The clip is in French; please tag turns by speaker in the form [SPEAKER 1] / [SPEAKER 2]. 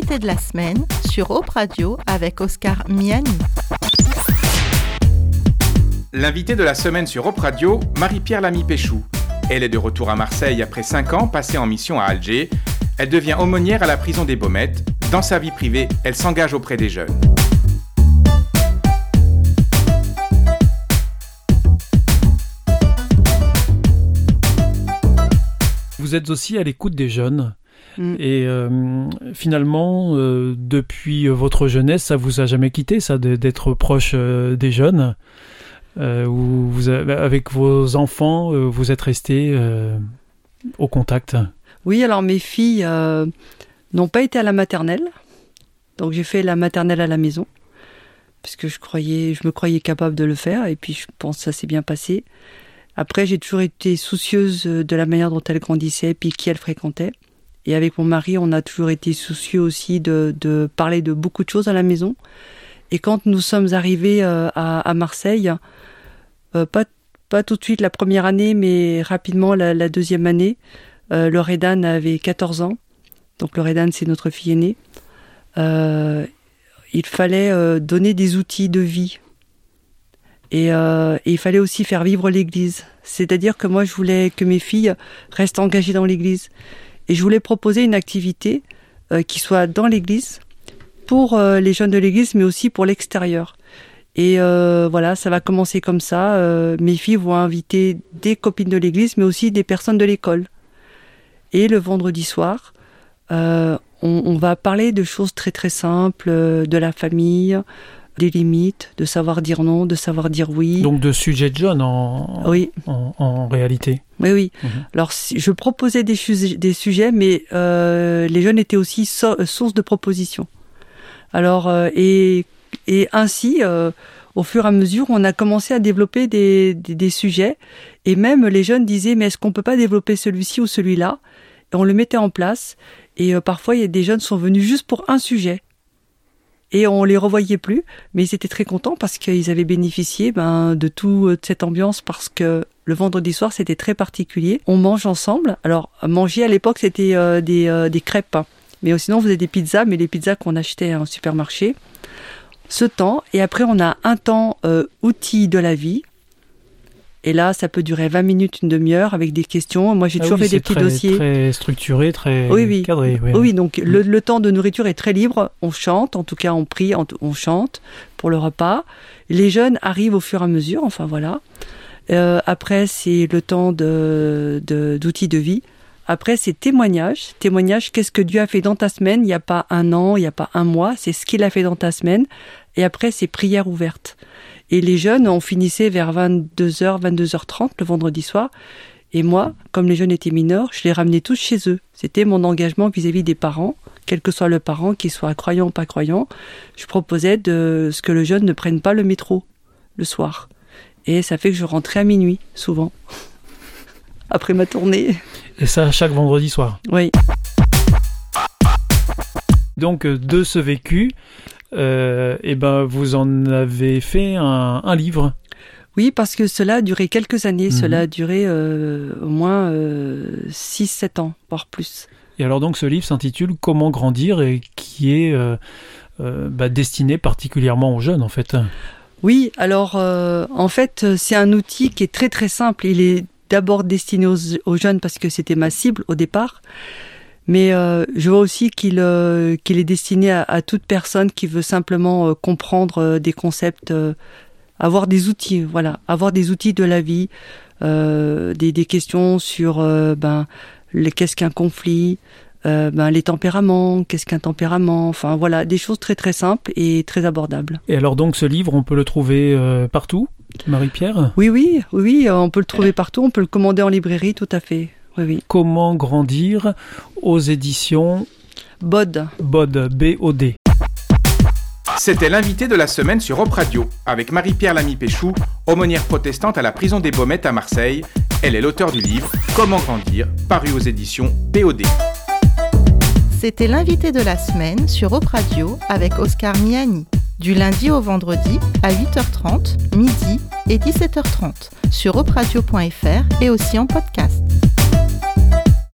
[SPEAKER 1] l'invité de la semaine sur Op Radio avec Oscar Miani.
[SPEAKER 2] L'invité de la semaine sur Op Radio, Marie-Pierre Lamy-Péchou. Elle est de retour à Marseille après 5 ans passés en mission à Alger. Elle devient aumônière à la prison des Baumettes. Dans sa vie privée, elle s'engage auprès des jeunes.
[SPEAKER 3] Vous êtes aussi à l'écoute des jeunes.
[SPEAKER 4] Mm.
[SPEAKER 3] Et euh, finalement, euh, depuis votre jeunesse, ça vous a jamais quitté, ça, d'être proche euh, des jeunes où vous Avec vos enfants, vous êtes resté au contact?
[SPEAKER 4] Oui, alors mes filles n'ont pas été à la maternelle. Donc j'ai fait la maternelle à la maison. Puisque je croyais, je me croyais capable de le faire. Et puis je pense que ça s'est bien passé. Après, j'ai toujours été soucieuse de la manière dont elles grandissaient, puis qui elles fréquentaient. Et avec mon mari, on a toujours été soucieux aussi de, parler de beaucoup de choses à la maison. Et quand nous sommes arrivés euh, à, Marseille, euh, pas, tout de suite la première année, mais rapidement la, deuxième année, euh, Loredane avait 14 ans. Donc Loredane, c'est notre fille aînée. Il fallait donner des outils de vie. Et il fallait aussi faire vivre l'Église. C'est-à-dire que moi, je voulais que mes filles restent engagées dans l'Église. Et je voulais proposer une activité euh, qui soit dans l'Église, pour euh, les jeunes de l'Église, mais aussi pour l'extérieur. Et euh, voilà, ça va commencer comme ça. Mes filles vont inviter des copines de l'Église, mais aussi des personnes de l'école. Et le vendredi soir, on, va parler de choses très très simples, de la famille, des limites, de savoir dire non, de savoir dire oui.
[SPEAKER 3] Donc de sujets de jeunes en,
[SPEAKER 4] oui,
[SPEAKER 3] en, en réalité.
[SPEAKER 4] oui, oui.
[SPEAKER 3] Mhm.
[SPEAKER 4] Alors je proposais des, sujets- des sujets, mais euh, les jeunes étaient aussi so- euh, source de propositions. Alors euh, et, et ainsi, euh, au fur et à mesure, on a commencé à développer des, des, des sujets, et même les jeunes disaient mais est-ce qu'on peut pas développer celui-ci ou celui-là? Et on le mettait en place. Et parfois, il y a des jeunes sont venus juste pour un sujet. Et on les revoyait plus, mais ils étaient très contents parce qu'ils avaient bénéficié ben, de toute cette ambiance parce que le vendredi soir c'était très particulier. On mange ensemble. Alors manger à l'époque c'était euh, des, euh, des crêpes, hein. mais sinon on faisait des pizzas, mais les pizzas qu'on achetait en supermarché. Ce temps et après on a un temps euh, outil de la vie. Et là, ça peut durer 20 minutes, une demi-heure avec des questions. Moi, j'ai
[SPEAKER 3] Ah
[SPEAKER 4] toujours
[SPEAKER 3] oui,
[SPEAKER 4] fait des petits
[SPEAKER 3] très,
[SPEAKER 4] dossiers.
[SPEAKER 3] Très structuré, très
[SPEAKER 4] Oui, oui.
[SPEAKER 3] cadré. oui.
[SPEAKER 4] Oui, donc le, le temps de nourriture est très libre. On chante, en tout cas on prie, on, on chante pour le repas. Les jeunes arrivent au fur et à mesure, enfin voilà. Euh, après, c'est le temps de de- d'outils de, vie. Après, c'est témoignage. Témoignage, qu'est-ce que Dieu a fait dans ta semaine? Il n'y a pas un an, il n'y a pas un mois, c'est ce qu'il a fait dans ta semaine. Et après, c'est prière ouverte. Et les jeunes, on finissait vers 22h, 22h30 le vendredi soir. Et moi, comme les jeunes étaient mineurs, je les ramenais tous chez eux. C'était mon engagement vis-à-vis des parents, quel que soit le parent, qu'il soit croyant ou pas croyant. Je proposais de ce que le jeune ne prenne pas le métro le soir. Et ça fait que je rentrais à minuit, souvent. Après ma tournée.
[SPEAKER 3] Et ça chaque vendredi soir.
[SPEAKER 4] Oui.
[SPEAKER 3] Donc euh, de ce vécu, euh, eh ben vous en avez fait un, un livre.
[SPEAKER 4] Oui, parce que cela a duré quelques années.
[SPEAKER 3] Mhm.
[SPEAKER 4] Cela a duré euh, au moins 6-7 ans, voire plus.
[SPEAKER 3] Et alors donc ce livre s'intitule Comment grandir et qui est euh, euh, bah, destiné particulièrement aux jeunes en fait.
[SPEAKER 4] Oui, alors euh, en fait, euh, c'est un outil qui est très très simple. Il est d'abord destiné aux, aux jeunes parce que c'était ma cible au départ. Mais euh, je vois aussi qu'il euh, qu'il est destiné à, à toute personne qui veut simplement euh, comprendre des concepts, avoir des outils, voilà, avoir des outils de la vie, des, des questions sur ben qu'est-ce qu'un conflit, euh, ben les tempéraments, qu'est-ce qu'un tempérament, enfin voilà, des choses très très simples et très abordables.
[SPEAKER 3] Et alors donc ce livre on peut le trouver euh, partout, Marie-Pierre?
[SPEAKER 4] Oui, oui, oui, on peut le trouver partout, on peut le commander en librairie, tout à fait. Oui, oui.
[SPEAKER 3] Comment grandir aux éditions
[SPEAKER 4] Bod.
[SPEAKER 3] BOD, B-O-D.
[SPEAKER 2] C'était l'invité de la semaine sur Op Radio, avec Marie-Pierre Lamy-Péchou, aumônière protestante à la prison des Baumettes à Marseille. Elle est l'auteur du livre Comment grandir, paru aux éditions POD.
[SPEAKER 1] C'était l'invité de la semaine sur Op Radio avec Oscar Miani. Du lundi au vendredi à 8h30, midi et 17h30 sur opradio.fr et aussi en podcast.